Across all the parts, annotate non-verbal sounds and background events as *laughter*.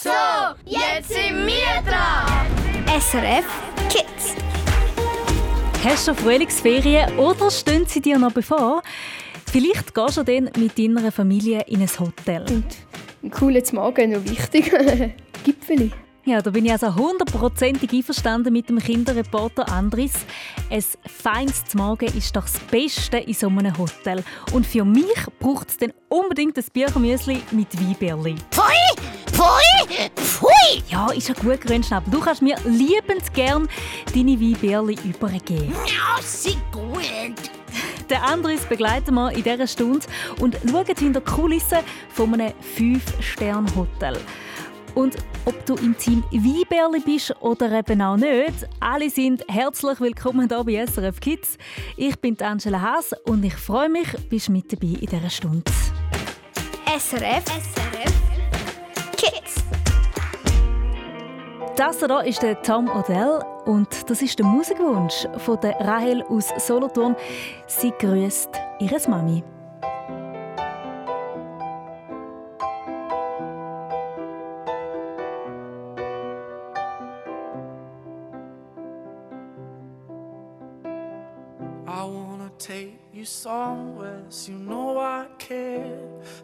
So, jetzt sind wir dran. SRF Kids. Hast du schon Frühlingsferien oder stehen sie dir noch bevor? Vielleicht gehst du dann mit deiner Familie in ein Hotel. Und ein cooles Magen noch wichtig. *laughs* Gipfeli. Ja, da bin ich also hundertprozentig einverstanden mit dem Kinderreporter Andris. Ein feines Magen ist doch das Beste in so einem Hotel. Und für mich braucht es dann unbedingt ein Büchermüsli mit Weinbärli. Pfui! Pfui! Pfui! Ja, ist ja gut, Grünschnabel. Du kannst mir liebend gern deine Weinbärli übergeben. Ja, sie gut. Der Andris begleiten wir in dieser Stunde und schauen hinter die Kulissen von einem 5-Sterne-Hotel. Und ob du im Team Weinbärli bist oder eben auch nicht, alle sind herzlich willkommen hier bei SRF Kids. Ich bin Angela Haas und ich freue mich, bist mit dabei in dieser Stunde. SRF SRF Kids. Das hier ist der Tom Odell und das ist der Musikwunsch von der Rahel aus Solothurn. Sie grüßt ihre Mami. I wanna take you somewhere, so you know I care.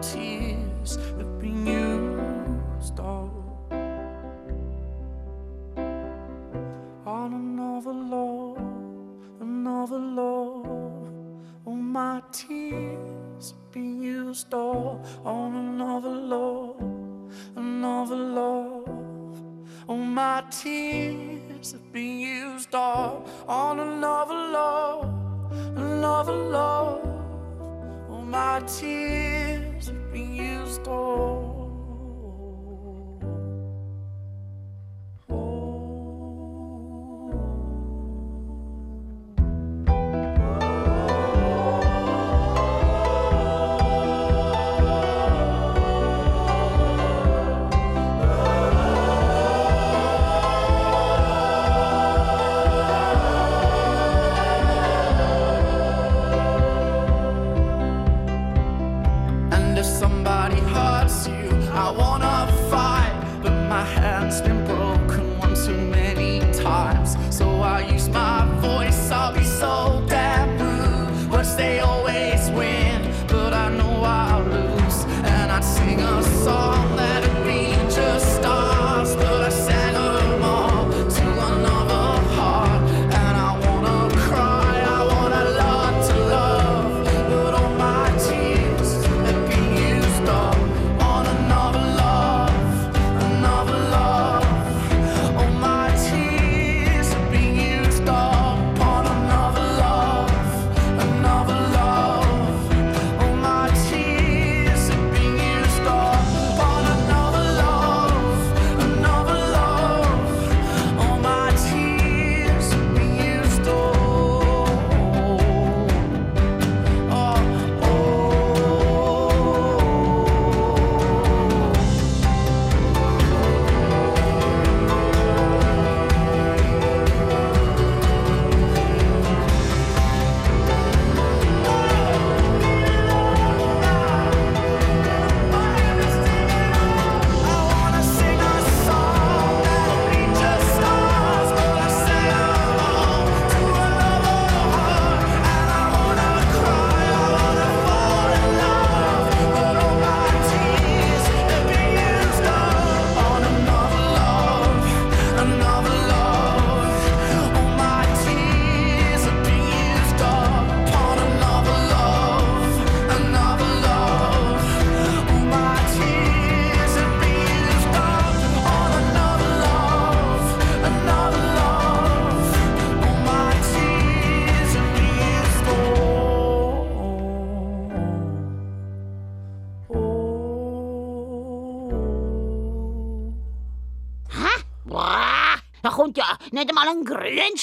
tears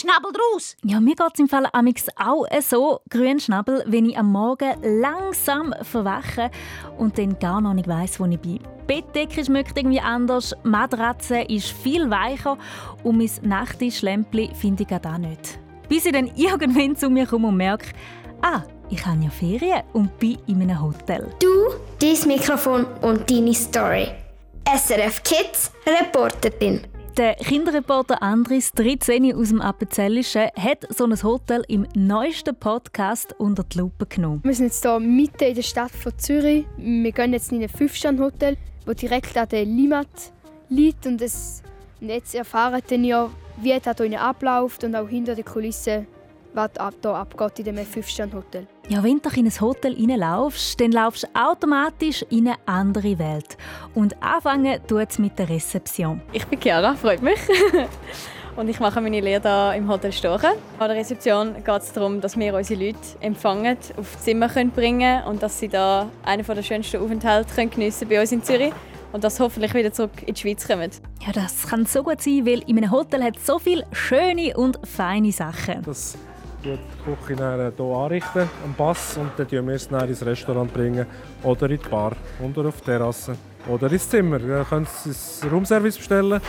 Grünschnabel draus. Ja, mir geht es im Fall amix auch so Grünschnabel, wenn ich am Morgen langsam verwache und dann gar noch nicht weiss, wo ich bin. Die Bettdecke schmeckt irgendwie anders, die Matratze ist viel weicher und mein Nachttischlämpchen finde ich auch nicht. Bis ich dann *laughs* irgendwann zu mir komme und merke, ah, ich habe ja Ferien und bin in einem Hotel. Du, dein Mikrofon und deine Story. SRF Kids Reporterin. Der Kinderreporter Andris 13 aus dem Appenzellischen hat so ein Hotel im neuesten Podcast unter die Lupe genommen. Wir sind jetzt hier mitten in der Stadt von Zürich. Wir gehen jetzt in ein 5-Sterne-Hotel, das direkt an der Limmat liegt. Und, es, und jetzt erfahren wir wie das hier abläuft und auch hinter den Kulissen, was hier abgeht in diesem 5-Sterne-Hotel. Ja, wenn du in ein Hotel reinlaufst, dann laufst du automatisch in eine andere Welt. Und anfangen tut es mit der Rezeption. Ich bin Chiara, freut mich. *laughs* und ich mache meine Lehre hier im Hotel Stochen. An der Rezeption geht es darum, dass wir unsere Leute empfangen, auf das Zimmer bringen können und dass sie da einen der schönsten Aufenthalte geniessen bei uns in Zürich und dass hoffentlich wieder zurück in die Schweiz kommen. Ja, das kann so gut sein, weil in einem Hotel hat so viele schöne und feine Sachen. Das die Küche hier anrichten, am Pass, und dann bringen wir es dann ins Restaurant bringen oder in die Bar oder auf die Terrasse oder ins Zimmer. Ihr könnt es ins Roomservice bestellen.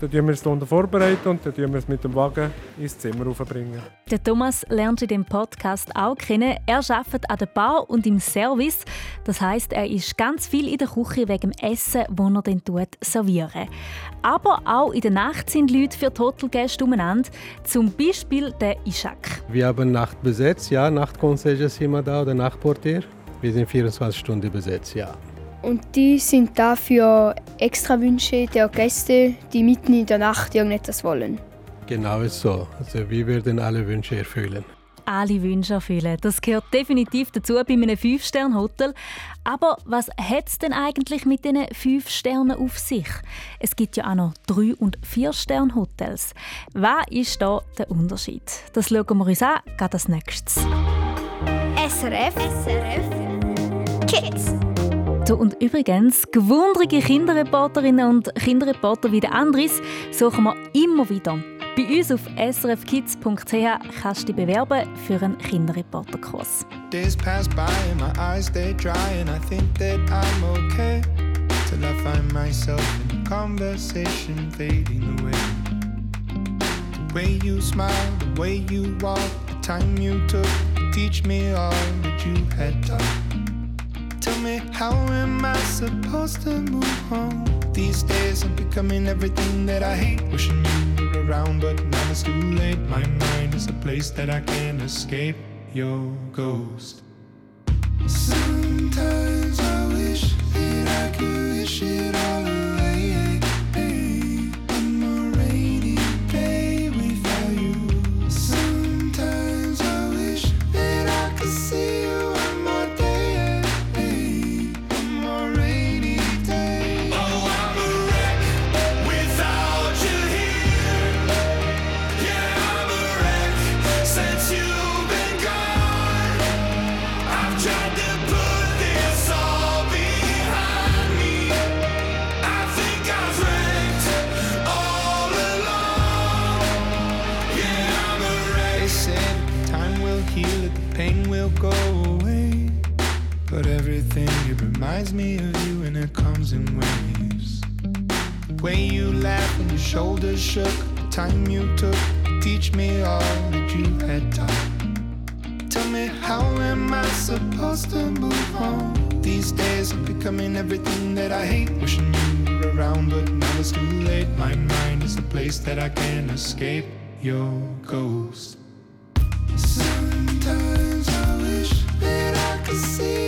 Dann tun wir es unten vorbereiten und dann tun wir es mit dem Wagen ins Zimmer raufbringen. Der Thomas lernt in dem Podcast auch kennen. Er arbeitet an der Bar und im Service. Das heißt, er ist ganz viel in der Küche wegen dem Essen, das er dann tut, servieren. Aber auch in der Nacht sind Leute für die Hotelgäste umeinander. Zum Beispiel der Ishak. Wir haben Nacht besetzt, ja. Nachtconcierge ist immer da oder Nachtportier. Wir sind 24 Stunden besetzt, ja. Und die sind da für extra Wünsche der Gäste, die mitten in der Nacht irgendetwas wollen. Genau so. Also wir werden alle Wünsche erfüllen. Alle Wünsche erfüllen. Das gehört definitiv dazu bei einem 5-Sterne-Hotel. Aber was hat es denn eigentlich mit diesen 5 Sternen auf sich? Es gibt ja auch noch 3- und 4-Sterne-Hotels. Was ist da der Unterschied? Das schauen wir uns an, gerade als nächstes. SRF, SRF Kids. Du, und übrigens, gewundrige Kinderreporterinnen und Kinderreporter wie der Andris suchen wir immer wieder. Bei uns auf srfkids.ch kannst du dich bewerben für einen Kinderreporterkurs. Days pass by and my eyes stay dry and I think that I'm okay till I find myself in conversation fading away. The way you smile, the way you walk, the time you took to teach me all that you had taught. Tell me, how am I supposed to move on? These days I'm becoming everything that I hate. Wishing you were around, but now it's too late. My mind is a place that I can't escape. Your ghost. Sometimes I wish that I could wish it all away. Everything, it reminds me of you and it comes in waves. The way you laughed and your shoulders shook, the time you took to teach me all that you had taught. Tell me, how am I supposed to move on? These days I'm becoming everything that I hate. Wishing you were around, but now it's too late. My mind is a place that I can't escape. Your ghost. Sometimes I wish that I could see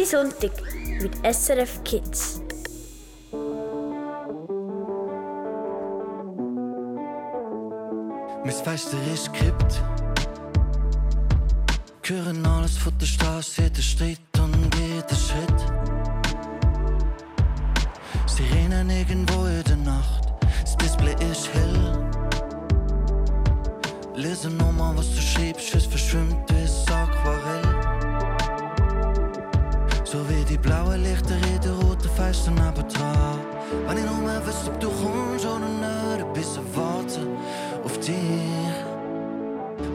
Easy Sonntag mit SRF Kids. Mein Fenster ist gekippt. Hören alles von der Straße, jeder Streit und jeder Schritt. Sie rennen irgendwo in der Nacht, das Display ist hell. Lese nochmal, was du schreibst, es verschwimmt wüsste, ob du kommst oder nicht, ein bisschen warten auf dich.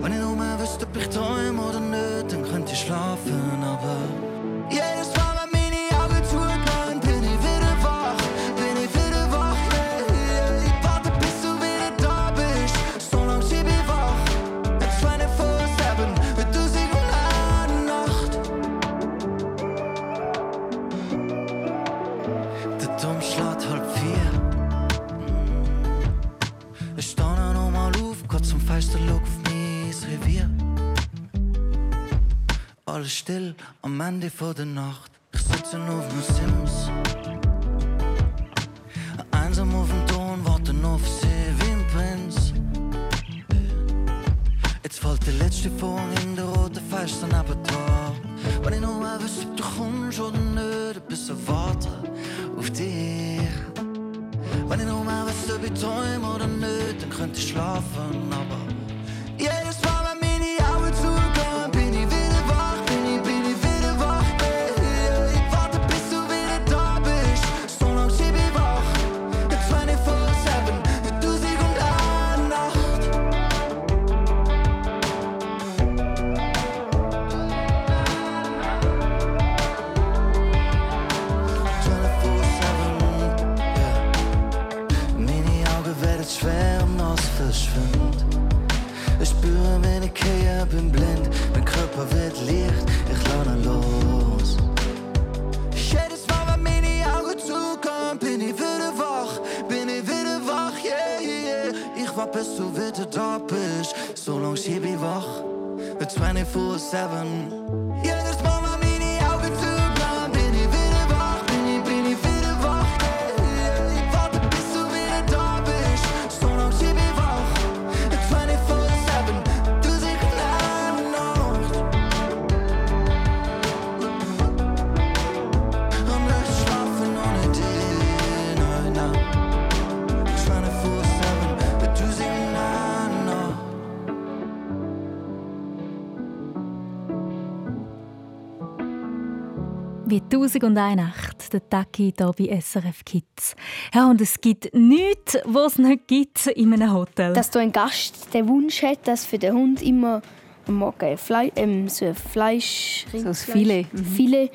Wenn ich nur mehr wüsste, ob ich träume oder nicht, dann könnte ich schlafen, aber still am Ende vor der Nacht. Ich sitze auf den Sims. Einsam auf dem Ton, warte nur auf sie wie ein Prinz. Jetzt fällt der letzte Vorhang in der roten Fenster neben da. Wenn ich nur wüsste, ob du kommst oder nicht, ein bisschen warten auf dich. Wenn ich nur wüsste, ob ich träume oder nicht, dann könnte ich schlafen, aber Licht, ich lerne los. Jedes Mal, wenn meine Augen zugehen, bin ich wieder wach, bin ich wieder wach, yeah, yeah. Ich warte, bis du wieder da bist, so lang schieb ich wach, mit 24-7. 1001 Nacht, der Tagi hier bei SRF Kids. Ja, und es gibt nichts, was es nicht gibt in einem Hotel. Dass du ein Gast den Wunsch hat, dass für den Hund immer am Morgen Fle ähm, so ein Fleisch, so ein Filet, mhm.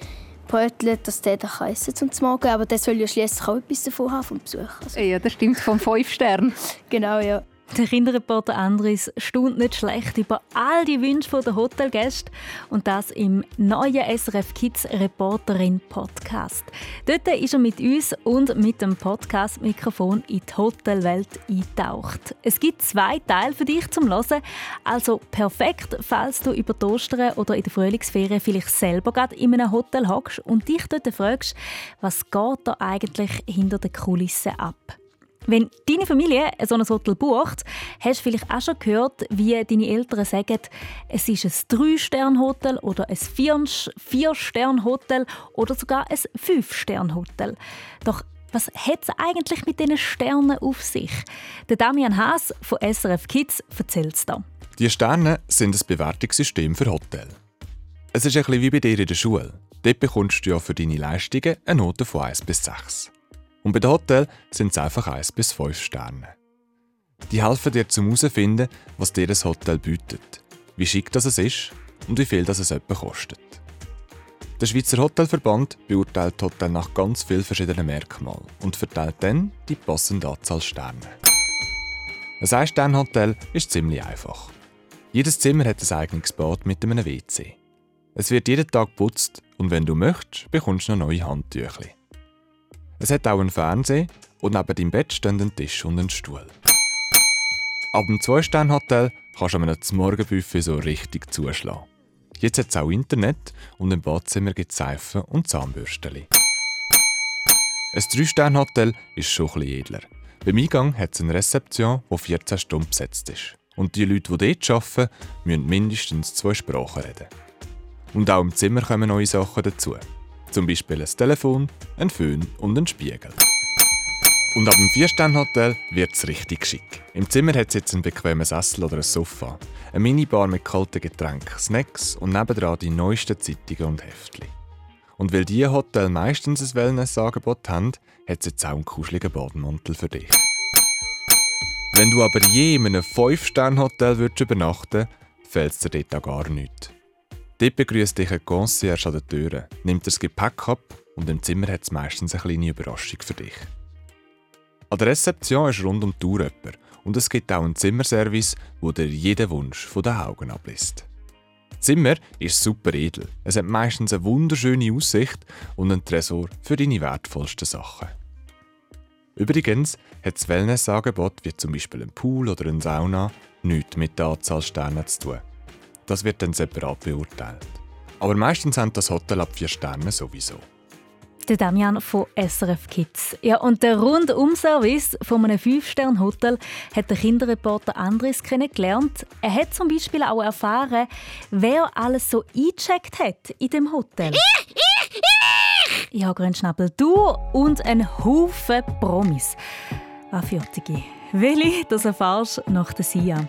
Dass der dann essen kann zum Morgen. Aber der soll ja schließlich auch etwas davon haben vom Besuch. Also. Ja, das stimmt, vom 5 Stern. genau, ja. Der Kinderreporter Andris staunt nicht schlecht über all die Wünsche der Hotelgäste und das im neuen SRF Kids Reporterin Podcast. Dort ist er mit uns und mit dem Podcast-Mikrofon in die Hotelwelt eingetaucht. Es gibt zwei Teile für dich zum Hören, also perfekt, falls du über die Ostern oder in der Frühlingsferien vielleicht selber gerade in einem Hotel hockst und dich dort fragst, was geht da eigentlich hinter den Kulissen ab? Wenn deine Familie so ein Hotel bucht, hast du vielleicht auch schon gehört, wie deine Eltern sagen, es ist ein 3-Stern-Hotel oder ein 4-Stern-Hotel oder sogar ein 5-Stern-Hotel. Doch Was hat es eigentlich mit diesen Sternen auf sich? Der Damian Haas von SRF Kids erzählt es da. Die Sterne sind ein Bewertungssystem für Hotel. Es ist ein bisschen wie bei dir in der Schule. Dort bekommst du ja für deine Leistungen eine Note von 1 bis 6. Und bei den Hotels sind es einfach 1 bis 5 Sterne. Die helfen dir zum herausfinden, was dir das Hotel bietet, wie schick das es ist und wie viel das es etwa kostet. Der Schweizer Hotelverband beurteilt Hotel nach ganz vielen verschiedenen Merkmalen und verteilt dann die passende Anzahl Sterne. Ein Ein-Sterne-Hotel ist ziemlich einfach. Jedes Zimmer hat ein eigenes Bad mit einem WC. Es wird jeden Tag geputzt und wenn du möchtest, bekommst du noch neue Handtücher. Es hat auch einen Fernseher und neben deinem Bett stehen ein Tisch und ein Stuhl. Ab dem Zwei-Sterne-Hotel kannst du an einem Morgenbuffet so richtig zuschlagen. Jetzt hat es auch Internet und im Badzimmer gibt es Seifen und Zahnbürstchen. Ein Drei-Sterne-Hotel ist schon etwas edler. Beim Eingang hat es eine Rezeption, die 14 Stunden besetzt ist. Und die Leute, die dort arbeiten, müssen mindestens zwei Sprachen reden. Und auch im Zimmer kommen neue Sachen dazu. Zum Beispiel ein Telefon, ein Föhn und ein Spiegel. Und ab dem Vier-Sterne-Hotel wird es richtig schick. Im Zimmer hat es jetzt einen bequemen Sessel oder ein Sofa, eine Minibar mit kalten Getränken, Snacks und nebendran die neuesten Zeitungen und Heftchen. Und weil diese Hotel meistens ein Wellness-Angebot haben, hat es jetzt auch einen kuscheligen Bademantel für dich. Wenn du aber je in einem 5-Sterne-Hotel würdest übernachten fällt es dir dort auch gar nichts. Dort begrüßt dich ein Concierge an der Tür, nimmt das Gepäck ab und im Zimmer hat es meistens eine kleine Überraschung für dich. An der Rezeption ist rund um die Uhr jemand und es gibt auch einen Zimmerservice, wo dir jeden Wunsch von den Augen ablässt. Das Zimmer ist super edel. Es hat meistens eine wunderschöne Aussicht und einen Tresor für deine wertvollsten Sachen. Übrigens hat das Wellnessangebot, wie zum Beispiel ein Pool oder eine Sauna, nichts mit der Anzahl Sterne zu tun. Das wird dann separat beurteilt. Aber meistens haben das Hotel ab 4 Sterne sowieso. Der Damian von SRF Kids. Ja, und der Rundum-Service von einem 5-Sterne-Hotel hat der Kinderreporter Andres kennengelernt. Er hat zum Beispiel auch erfahren, wer alles so eingecheckt hat in dem Hotel. Ich, ich, ich! Ja, Grünschnabel, du und ein Haufen Promis. Ah, Viertige. Welche, das erfahrst du nach der Sia.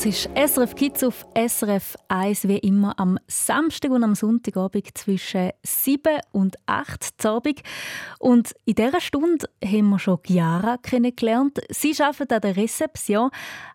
Du hörst SRF Kids auf SRF 1 wie immer am Samstag und am Sonntagabend zwischen 7 und 8 Uhr Abend. Und in dieser Stunde haben wir schon Chiara kennengelernt. Sie arbeitet an der Rezeption,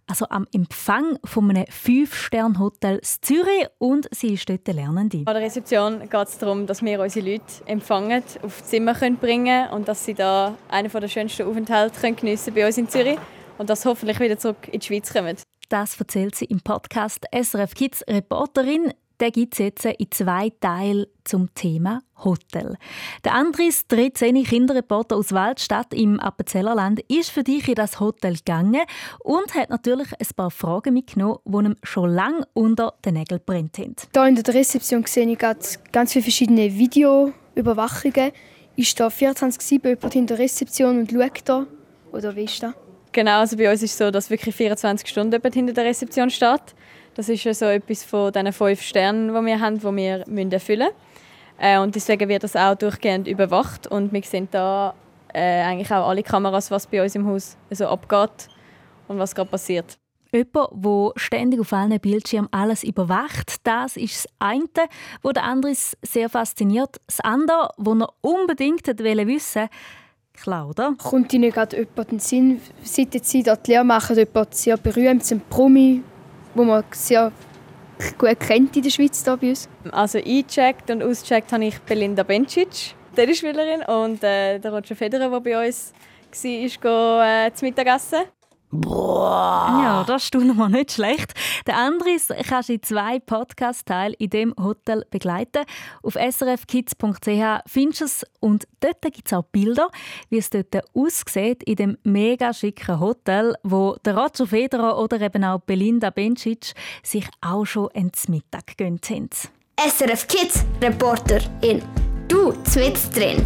also am Empfang von einem 5-Sterne-Hotel in Zürich und sie ist dort Lernende. An der Rezeption geht es darum, dass wir unsere Leute empfangen, auf Zimmer können bringen und dass sie da einen der schönsten Aufenthalte können bei uns in Zürich und dass sie hoffentlich wieder zurück in die Schweiz kommen. Das erzählt sie im Podcast SRF Kids Reporterin. Der gibt es jetzt in zwei Teilen zum Thema Hotel. Der Andris 13 Kinderreporter aus Waldstadt im Appenzellerland ist für dich in das Hotel gegangen und hat natürlich ein paar Fragen mitgenommen, die ihm schon lange unter den Nägeln brennt haben. Hier in der Rezeption sehe ich gerade ganz viele verschiedene Videoüberwachungen. Ist da 24-7 jemand in der Rezeption und schaut da? Oder wie ist das? Genau, also bei uns ist es so, dass wirklich 24 Stunden hinter der Rezeption steht. Das ist so etwas von diesen fünf Sternen, die wir haben, die wir müssen erfüllen müssen. Äh, und deswegen wird das auch durchgehend überwacht und wir sehen da äh, eigentlich auch alle Kameras, was bei uns im Haus so abgeht und was gerade passiert. Jemand, der ständig auf allen Bildschirmen alles überwacht, das ist das eine, wo der Andris sehr fasziniert. Das andere, was er unbedingt wollte wissen Klar, oder? Kommt Ihnen gerade jemand in den Sinn, seit Sie dort die Lehre machen, jemand sehr berühmt, ein Promi, wo man sehr gut kennt in der Schweiz hier bei uns? Also eingecheckt und ausgecheckt habe ich Belinda Bencic, Tennisspielerin, und äh, der Roger Federer, der bei uns war, ist go, äh, zum Mittagessen. Ja, das ist mal nicht schlecht. Der Andris kannst du in zwei Podcast-Teilen in dem Hotel begleiten. Auf srfkids.ch findest du es und dort gibt es auch Bilder, wie es dort aussieht in dem mega schicken Hotel, wo der Roger Federer oder eben auch Belinda Bencic sich auch schon ins Mittag gönnt haben. SRF Kids Reporterin. Du zwitz drin.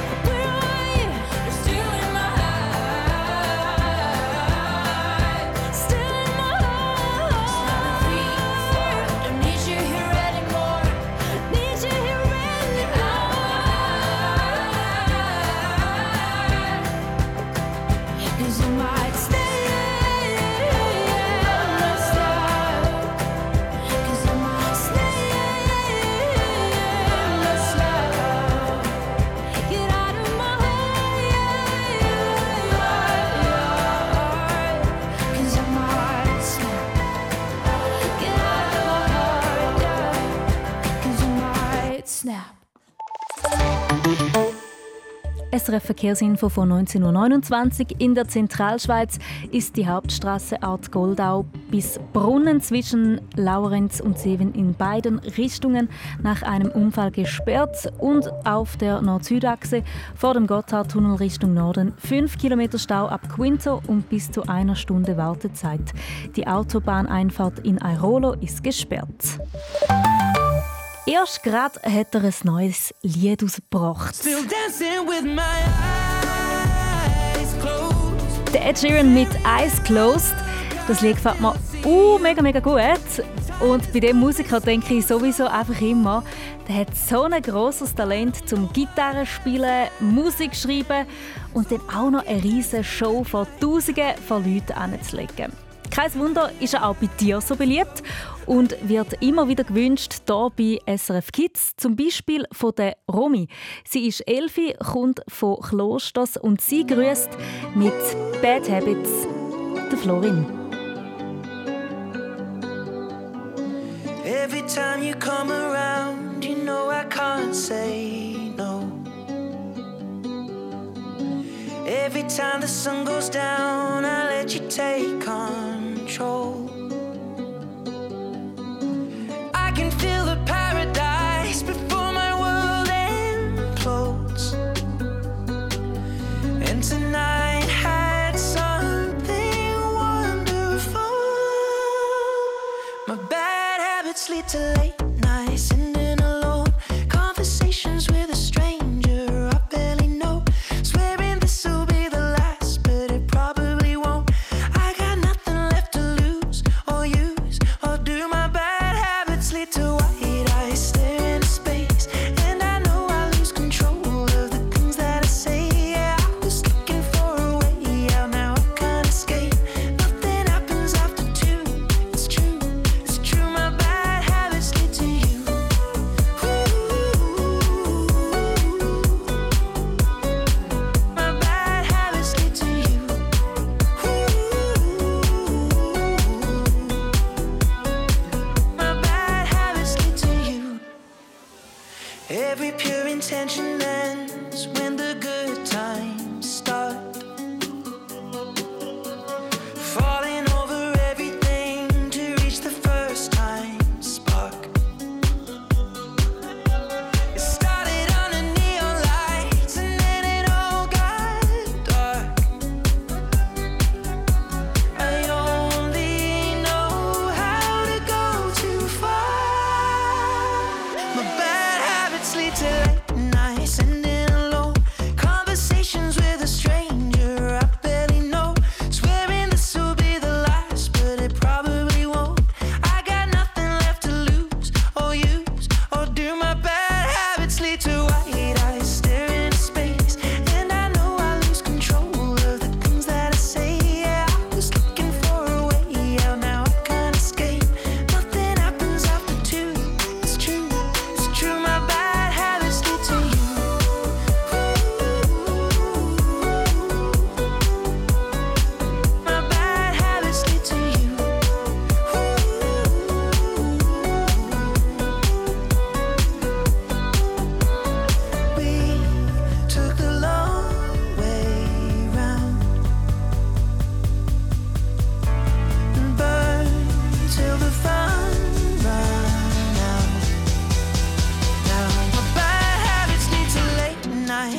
SRF Verkehrsinfo von 1929. In der Zentralschweiz ist die Hauptstraße Art Goldau bis Brunnen zwischen Laurenz und Seven in beiden Richtungen nach einem Unfall gesperrt und auf der Nord-Süd-Achse vor dem Gotthardtunnel Richtung Norden 5 Kilometer Stau ab Quinto und bis zu einer Stunde Wartezeit. Die Autobahneinfahrt in Airolo ist gesperrt. Erst gerade hat er ein neues Lied closed. Der Ed Sheeran mit Eyes Closed. Das Lied gefällt mir uh, mega, mega gut. Und bei dem Musiker denke ich sowieso einfach immer, der hat so ein grosses Talent zum Gitarre spielen, Musik schreiben und dann auch noch eine riesige Show vor Tausenden von Leuten anzulegen. Kein Wunder ist er auch bei dir so beliebt und wird immer wieder gewünscht, hier bei SRF Kids, zum Beispiel von der Romy. Sie ist Elfi, kommt von Klosters und sie grüßt mit Bad Habits der Florin. Every time you come around, you know I can't say no. Every time the sun goes down, I let you take control. Tonight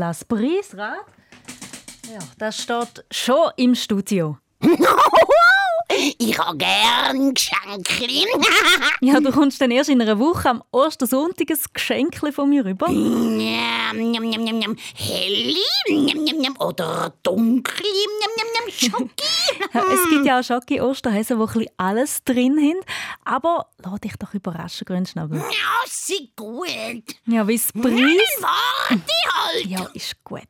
So, der Las Preisrad. Ja, das steht schon im Studio. *laughs* Ich habe gern Geschenke. *laughs* Ja, du kommst dann erst in einer Woche am Ostersonntag ein Geschenk von mir rüber. Helle oder dunkle. Schoki. *laughs* Es gibt ja auch Schocke Osterhäse, die ein bisschen alles drin haben. Aber lass dich doch überraschen, Grünschnabel. Ja, sie gut. Ja, wie das Nein, Preis... warte halt. Ja, ist gut.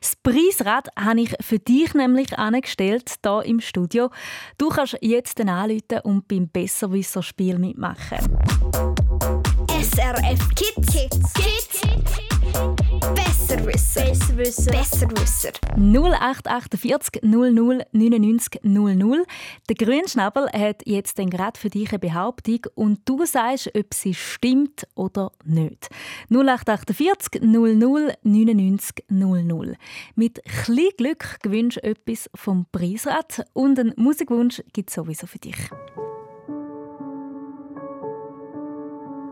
Das Preisrad habe ich für dich nämlich angestellt, hier im Studio. Du kannst jetzt anrufen und beim Besserwisser-Spiel mitmachen. SRF Kids. Kids. Kids. Besserwisser. Besserwisser. Besserwisser. 0848 00 99 00. Der Grünschnabel hat jetzt dann gerade für dich eine Behauptung und du sagst, ob sie stimmt oder nicht. 0848 00 99 00. Mit klein Glück gewünscht du etwas vom Preisrad und einen Musikwunsch gibt es sowieso für dich.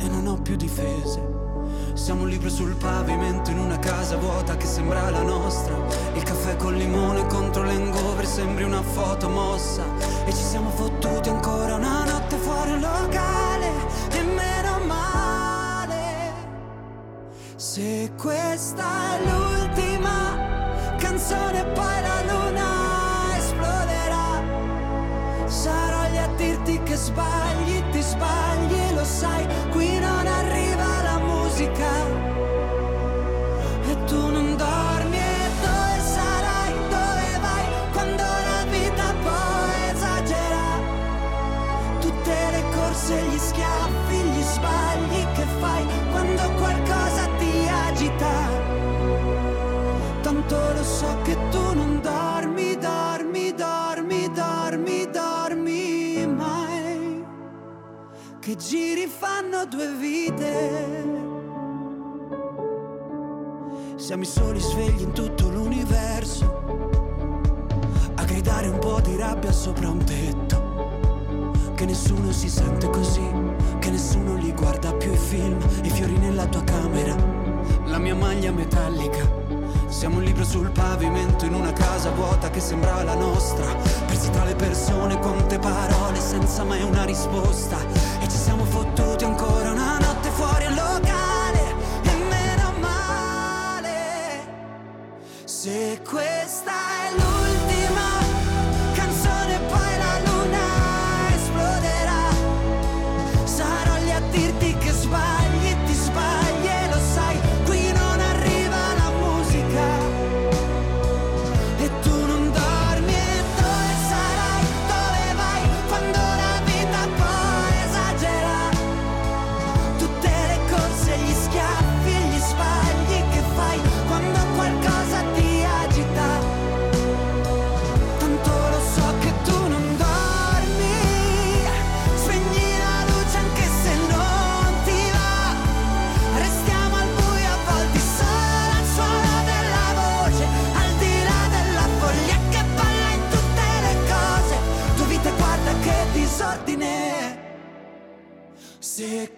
e non ho più difese. Siamo un libro sul pavimento in una casa vuota che sembra la nostra. Il caffè col limone contro l'engover sembri una foto mossa. E ci siamo fottuti ancora una notte fuori un locale. E meno male. Se questa è l'ultima canzone, poi la luna esploderà. Sarò lì a dirti che sbagli, ti sbagli lo sai, musica. E tu non dormi e dove sarai, dove vai, quando la vita poi esagera. Tutte le corse, gli schiaffi, gli sbagli che fai, quando qualcosa ti agita. Tanto lo so che tu non dormi, dormi, dormi, dormi, dormi mai. Che giri fanno due vite. Siamo i soli svegli in tutto l'universo. A gridare un po' di rabbia sopra un tetto. Che nessuno si sente così, che nessuno li guarda più i film, i fiori nella tua camera, la mia maglia metallica. Siamo un libro sul pavimento in una casa vuota che sembra la nostra. Persi tra le persone, quante parole senza mai una risposta. E ci siamo fottuti ancora consequences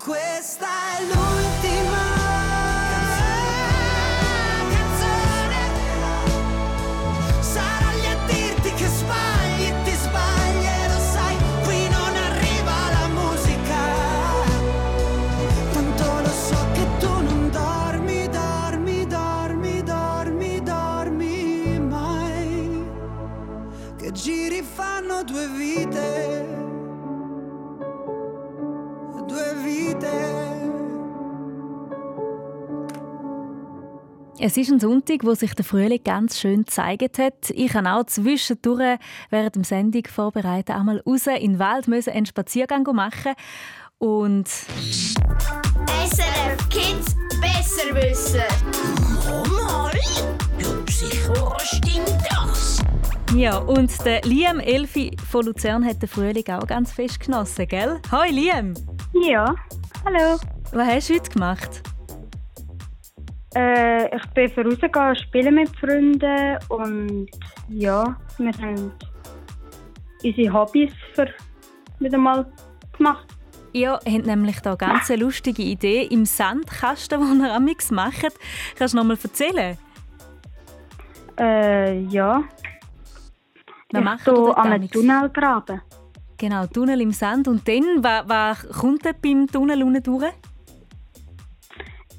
quit Es ist ein Sonntag, wo sich der Frühling ganz schön gezeigt hat. Ich habe auch zwischendurch während dem Sendung vorbereitet, einmal raus in den Wald müssen einen Spaziergang machen und SRF Kids Besserwisser. Mal, ja, sicher stimmt das. Ja, und der Liam Elfi von Luzern hat den Frühling auch ganz fest genossen, gell? Hoi Liam! Ja, hallo. Was hast du heute gemacht? Äh, ich bin vorausgegangen, spielen mit Freunden und ja, wir haben unsere Hobbys für wieder mal gemacht. Ihr habt nämlich da ganz eine lustige Idee im Sandkasten, den *laughs* ihr amix macht. Kannst du noch mal erzählen? Äh, ja. Was ich macht an einem amix? Tunnel graben. Genau, Tunnel im Sand. Und dann, was, was kommt beim Tunnel unten durch?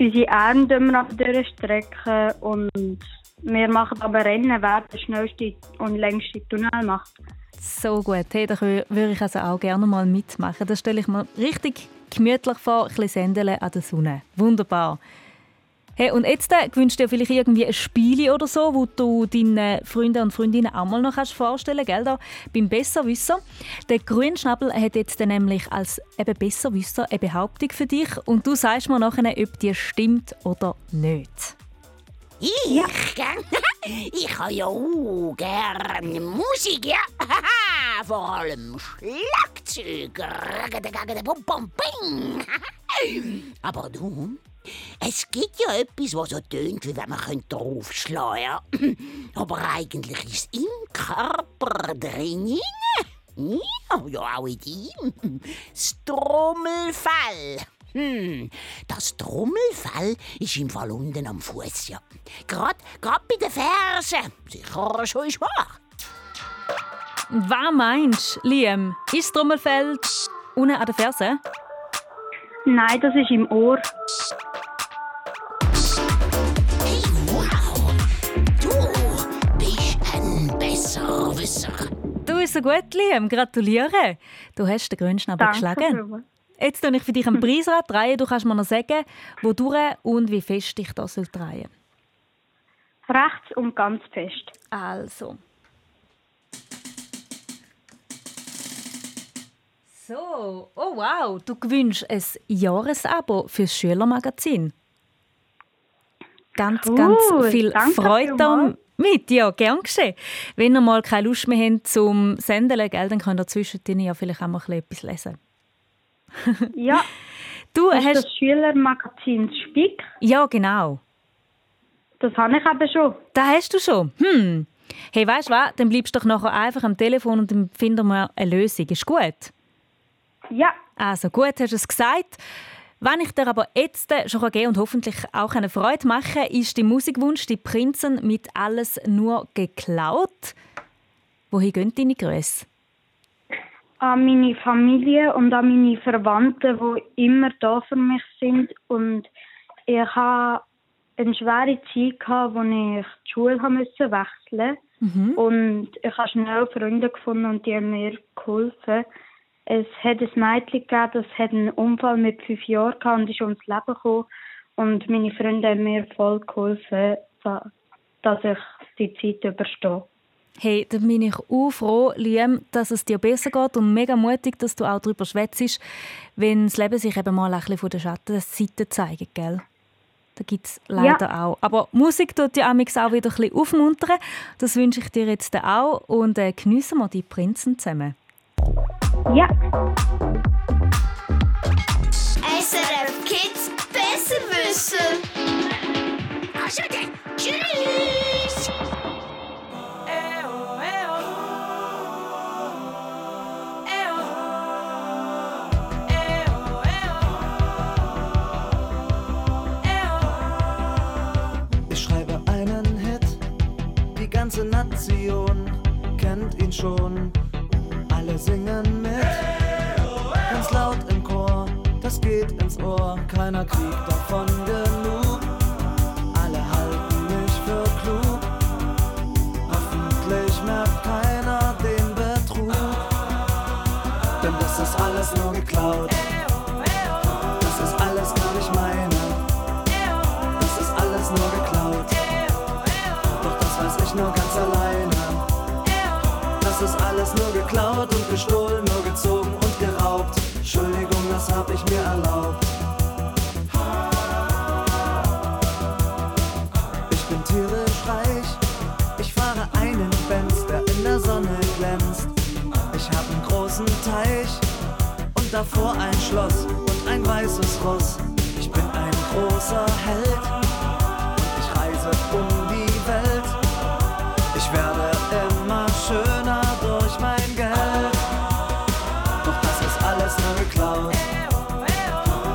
Unsere tun wir aber durchstrecken und wir machen aber Rennen, wer den schnellsten und längsten Tunnel macht. So gut, hey, da würde ich also auch gerne mal mitmachen. Das stelle ich mir richtig gemütlich vor, ein bisschen Sendeln an der Sonne. Wunderbar. Hey, und jetzt äh, gewünscht dir vielleicht irgendwie ein Spiel oder so, wo du deinen Freunden und Freundinnen auch mal noch kannst vorstellen kannst, da beim Besserwisser. Der Grünschnabel hat jetzt nämlich als eben Besserwisser eine Behauptung für dich und du sagst mir nachher, ob die stimmt oder nicht. Ich? *laughs* Ich habe ja auch gerne Musik, ja. *laughs* Vor allem Schlagzeug. *laughs* Aber du, es gibt ja etwas, was so tönt, wie wenn man könnte draufschlagen ja. *clears throat* Aber eigentlich ist es im Körper drin. Ja, ja, auch in dir. Das Trommelfell. Hm, das Trommelfell ist im Fall unten am Fuß, ja. Gerade grad bei den Fersen. Sicher schon ist wahr. Was meinst du, Liam? Ist das Trommelfell unten an der Ferse? Nein, das ist im Ohr. Du bist ein Besserwisser. Du bist so gut, Liam. Gratuliere. Du hast den Grünschnabel geschlagen. Jetzt tue ich für dich einen Preisrad drehen. Du kannst mir noch sagen, wo du und wie fest dich das soll drehen Rechts und ganz fest. Also. So, oh wow, du gewünscht ein Jahresabo fürs Schülermagazin. Ganz, Cool, ganz viel danke Freude damit. Ja, gern geschehen. Wenn ihr mal keine Lust mehr habt zum Sendeln, gell, dann könnt ihr zwischendrin ja vielleicht auch mal ein bisschen etwas lesen. *laughs* Ja. Du das ist hast- das Schülermagazin Spick. Ja, genau. Das habe ich aber schon. Das hast du schon. Hm. Hey, weißt du was? Dann bleibst du doch nachher einfach am Telefon und dann finden wir eine Lösung. Ist gut? Ja. Also gut, hast du es gesagt. Wenn ich dir aber jetzt schon geben und hoffentlich auch eine Freude machen, ist dein Musikwunsch «Die Prinzen mit alles nur geklaut». Wohin gehen deine Grüße? An meine Familie und an meine Verwandten, die immer da für mich sind. Und ich hatte eine schwere Zeit, gehabt, wo ich die Schule musste wechseln Mhm. Und ich habe schnell Freunde gefunden und die haben mir geholfen. Es hat ein Mädchen gegeben, das hat einen Unfall mit fünf Jahren gehabt und ist ums Leben gekommen. Und meine Freunde haben mir voll geholfen, da- dass ich die Zeit überstehe. Hey, dann bin ich auch froh, Liam, dass es dir besser geht und mega mutig, dass du auch darüber schwätzt, wenn das Leben sich eben mal ein bisschen von der Schattenseite zeigt, gell? Da gibt es leider auch. Aber Musik tut ja auch wieder ein bisschen aufmuntern. Das wünsche ich dir jetzt auch und äh, geniessen wir die Prinzen zusammen. Ja. SRF Kids Besserwisser. Also dann, tschüss. Ich schreibe einen Hit, die ganze Nation kennt ihn schon. Alle singen mit, ganz laut im Chor, das geht ins Ohr, keiner kriegt davon genug. Alle halten mich für klug, hoffentlich merkt keiner den Betrug. Denn das ist alles nur geklaut, davor ein Schloss und ein weißes Ross. Ich bin ein großer Held und ich reise um die Welt. Ich werde immer schöner durch mein Geld. Doch das ist alles nur geklaut.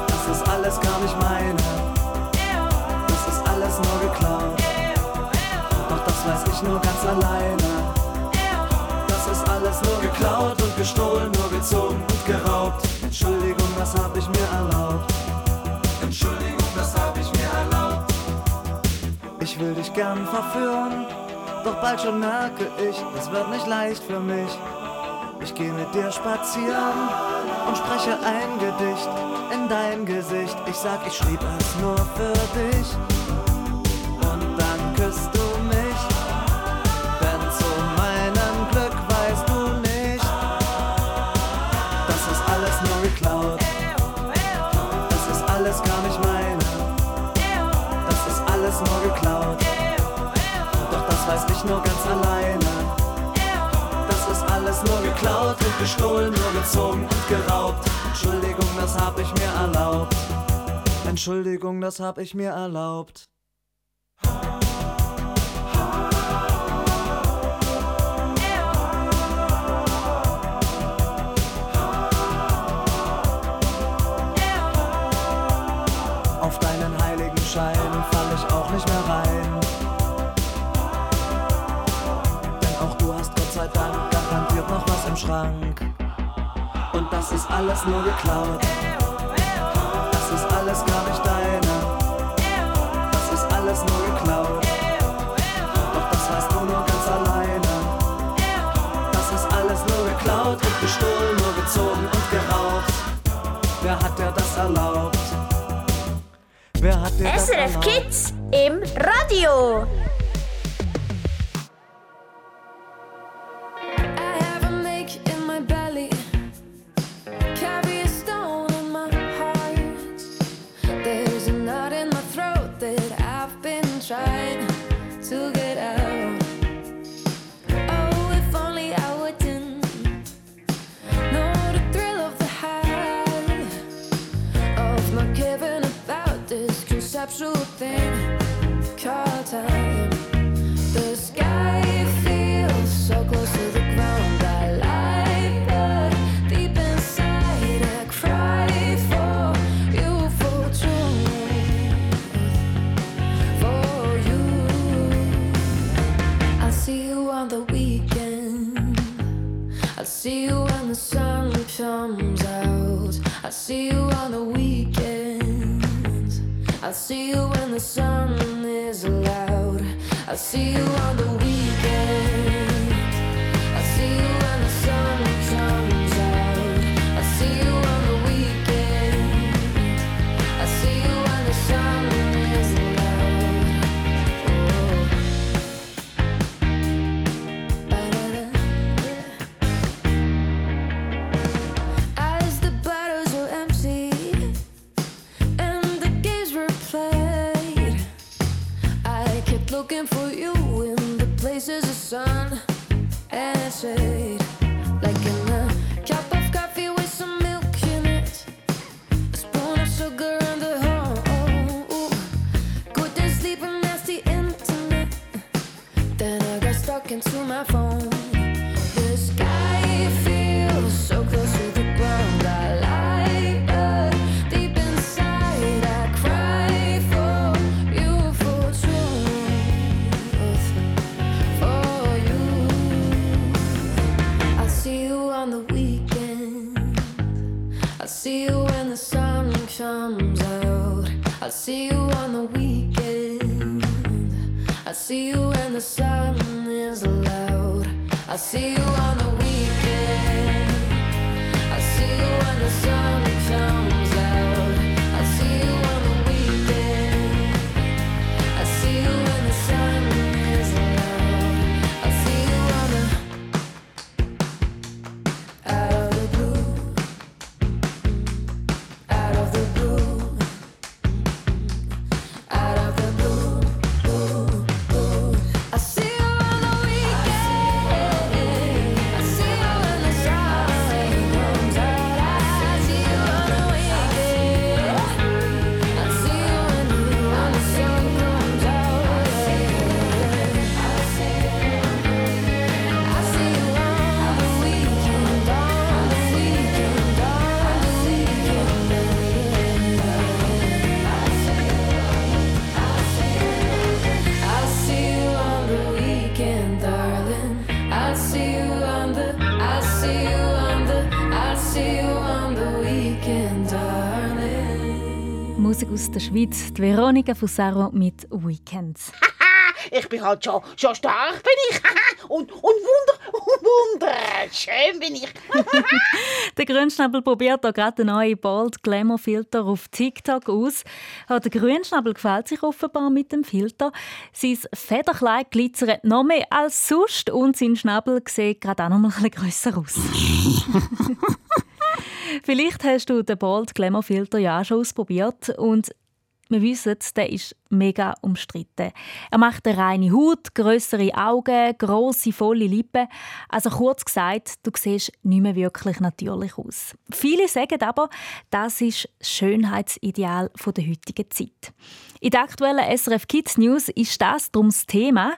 Das ist alles gar nicht meine. Das ist alles nur geklaut. Doch das weiß ich nur ganz alleine. Das ist alles nur geklaut und gestohlen, nur gezogen das hab ich mir erlaubt. Entschuldigung, das hab ich mir erlaubt. Ich will dich gern verführen, doch bald schon merke ich, es wird nicht leicht für mich. Ich geh mit dir spazieren und spreche ein Gedicht in dein Gesicht. Ich sag, ich schrieb es nur für dich. Ich nur ganz alleine. Das ist alles nur geklaut und gestohlen, nur gezogen und geraubt. Entschuldigung, das hab ich mir erlaubt. Entschuldigung, das hab ich mir erlaubt. Schrank. Und das ist alles nur geklaut. Das ist alles gar nicht deine. Das ist alles nur geklaut. Doch das weißt du nur ganz alleine. Das ist alles nur geklaut und gestohlen, nur gezogen und geraubt. Wer hat dir das erlaubt? Wer hat dir das SRF erlaubt? Kids im Radio. I'll see you on the weekend. Schweiz. Die Veronika Fusaro mit Weekends. *laughs* Ich bin halt schon, schon stark, bin ich. und, und wunder, wunder, schön bin ich. *laughs* *laughs* Der Grünschnabel probiert hier gerade den neuen Bold Glamour Filter auf TikTok aus. Ja, der Grünschnabel gefällt sich offenbar mit dem Filter. Sein Federkleid glitzert noch mehr als sonst und sein Schnabel sieht gerade auch noch mal ein bisschen grösser aus. Vielleicht hast du den Bold Glamour Filter ja auch schon ausprobiert und wir wissen, der ist mega umstritten. Er macht eine reine Haut, größere Augen, grosse, volle Lippen. Also kurz gesagt, du siehst nicht mehr wirklich natürlich aus. Viele sagen aber, das ist das Schönheitsideal der heutigen Zeit. In der aktuellen SRF Kids News ist das darum das Thema.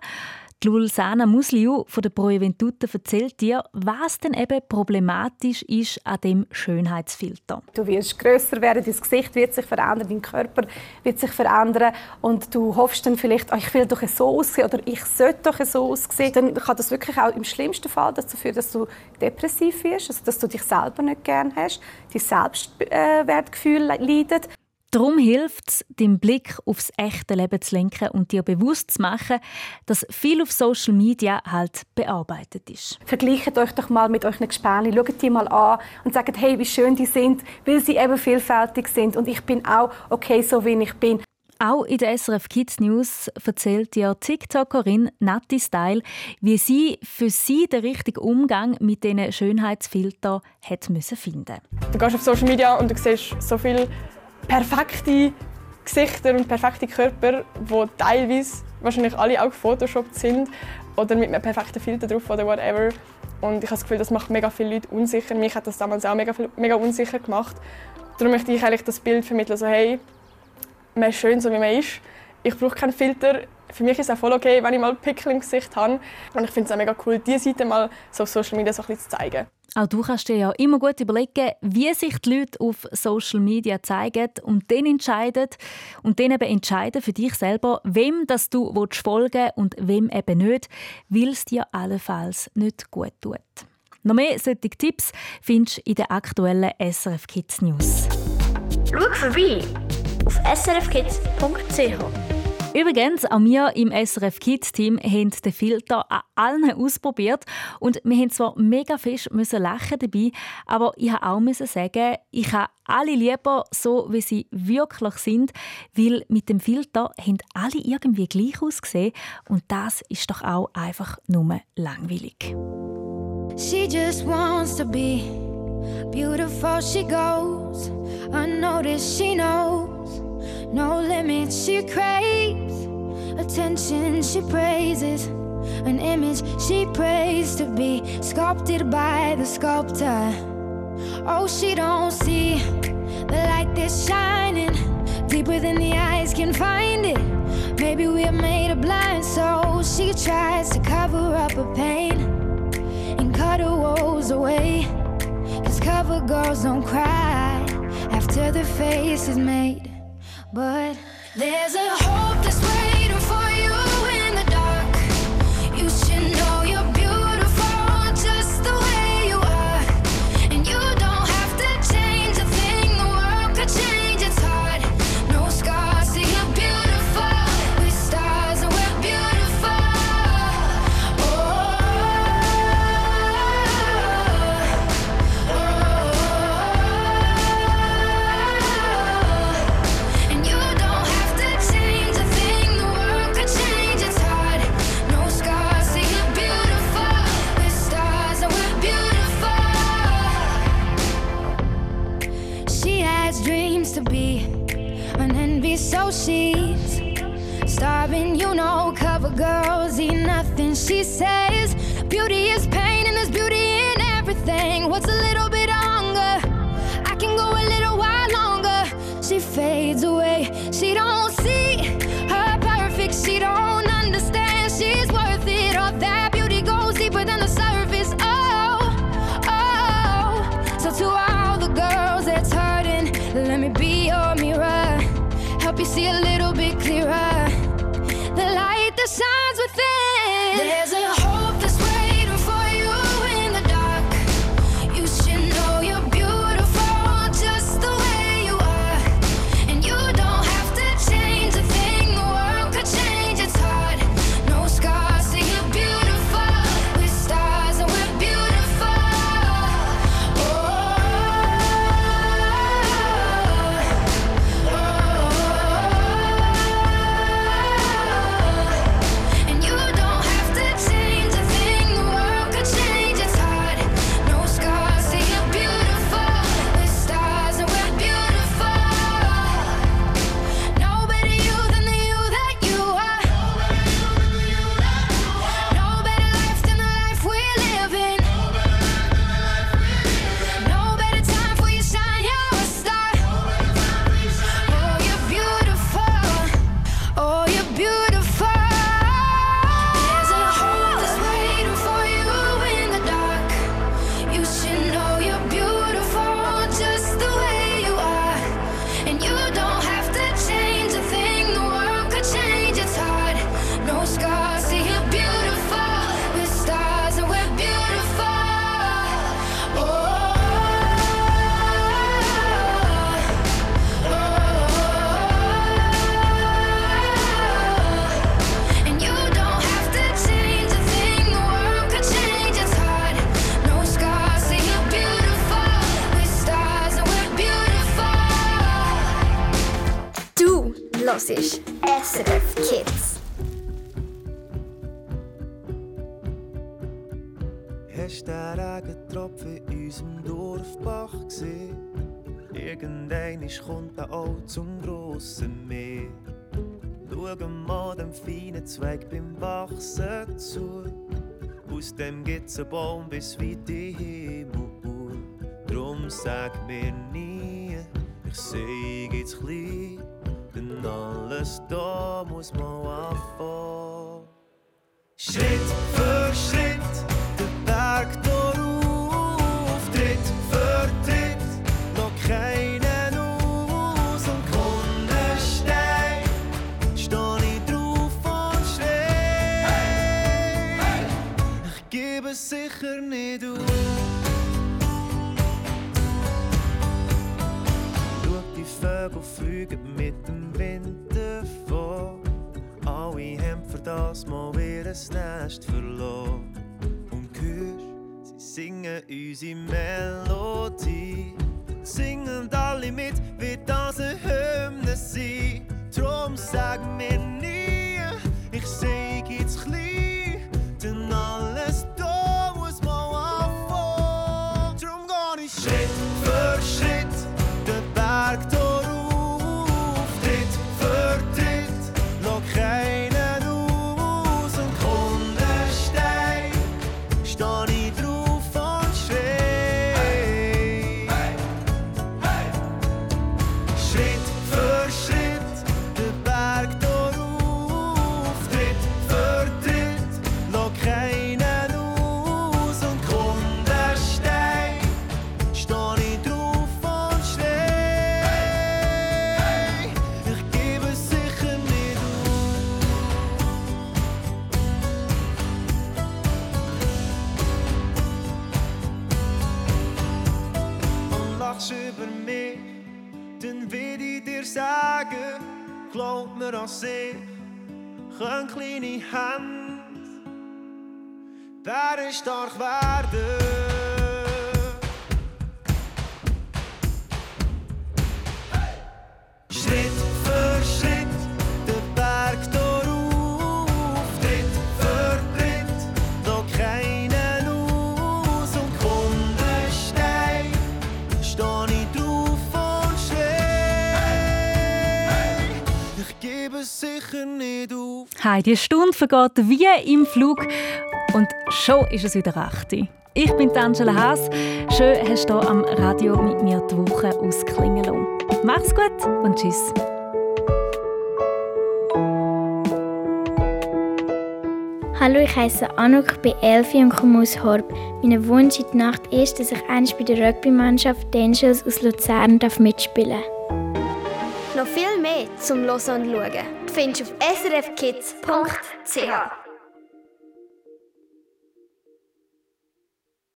Die Lulsana Musliu von der Pro Juventute erzählt dir, was denn eben problematisch ist an dem Schönheitsfilter. Du wirst grösser werden, dein Gesicht wird sich verändern, dein Körper wird sich verändern und du hoffst dann vielleicht, oh, ich will doch so aussehen oder ich sollte doch so aussehen. Dann kann das wirklich auch im schlimmsten Fall dazu führen, dass du depressiv wirst, also dass du dich selber nicht gern hast, dein Selbstwertgefühl leidet. Darum hilft es, den Blick aufs echte Leben zu lenken und dir bewusst zu machen, dass viel auf Social Media halt bearbeitet ist. Vergleicht euch doch mal mit euren Gespänli, schaut die mal an und sagt, hey, wie schön die sind, weil sie eben vielfältig sind und ich bin auch okay, so wie ich bin. Auch in der SRF Kids News erzählt dir TikTokerin Natti Style, wie sie für sie den richtigen Umgang mit diesen Schönheitsfiltern hat müssen finden. Du gehst auf Social Media und du siehst so viele perfekte Gesichter und perfekte Körper, die teilweise wahrscheinlich alle auch gefotoshoppt sind oder mit einem perfekten Filter drauf oder whatever. Und ich habe das Gefühl, das macht mega viele Leute unsicher. Mich hat das damals auch mega, mega unsicher gemacht. Darum möchte ich eigentlich das Bild vermitteln, so hey, man ist schön, so wie man ist. Ich brauche keinen Filter. Für mich ist es auch voll okay, wenn ich mal Pickel im Gesicht habe. Und ich finde es auch mega cool, diese Seite mal so auf Social Media so ein bisschen zu zeigen. Auch du kannst dir ja immer gut überlegen, wie sich die Leute auf Social Media zeigen und dann entscheiden und dann eben entscheiden für dich selber, wem das du willst folgen und wem eben nicht, weil es dir allenfalls nicht gut tut. Noch mehr solche Tipps findest du in der aktuellen SRF Kids News. Schau vorbei auf srfkids.ch. Übrigens, auch wir im SRF Kids Team haben den Filter an allen ausprobiert und wir haben zwar mega fest müssen lachen dabei, aber ich habe auch sagen, ich habe alle lieber so, wie sie wirklich sind, weil mit dem Filter haben alle irgendwie gleich ausgesehen und das ist doch auch einfach nur langweilig. She just wants to be beautiful. She goes unnoticed. She knows no limits. She craves attention. She praises an image she prays to be sculpted by the sculptor. Oh, she don't see the light that's shining deeper than the eyes can find it. Maybe we're made of blind, so she tries to cover up her pain and cut her woes away. Cause cover girls don't cry after the face is made. But there's a hope that's she's starving. You know, cover girls eat nothing. She says beauty is pain and there's beauty in everything. What's a little hörst SRF Kids. Hast du den Regentropfen in unserem Dorfbach gesehen? Irgendein kommt er auch zum grossen Meer. Schau mal dem feinen Zweig beim Wachsen zu. Aus dem gibt's einen Baum bis weit in Himmel. Drum sag mir nie, ich seh jetzt klein. Denn alles da muss mal anfangen. Schritt für Schritt, den Berg rauf, Tritt für Tritt, noch keinen aus und kommenden Stein, steh ich drauf und schrei. Ich gebe sicher nicht auf. Vögel fliegen mit Wind davon. Alle haben für das mal ihr Nest verloren. Und hörst, sie singen unsere Melodie. Singen alle mit, wird das eine Hymne sein. Drum sag mir nie, ich seh jetzt klein. Denn alles da muss mal anfangen. Drum geh ich Schritt kleine Hände Bären stark werden. Hey, die Stunde vergeht wie im Flug und schon ist es wieder 8 Uhr. Ich bin Angela Haas. Schön, hast du hier am Radio mit mir die Woche ausklingen lassen. Mach's gut und tschüss. Hallo, ich heiße Anuk, bin elf und komme aus Horb. Mein Wunsch in der Nacht ist, dass ich einst bei der Rugby-Mannschaft Angels aus Luzern darf mitspielen Noch viel mehr zum Hören und Schauen findest du auf srfkids.ch.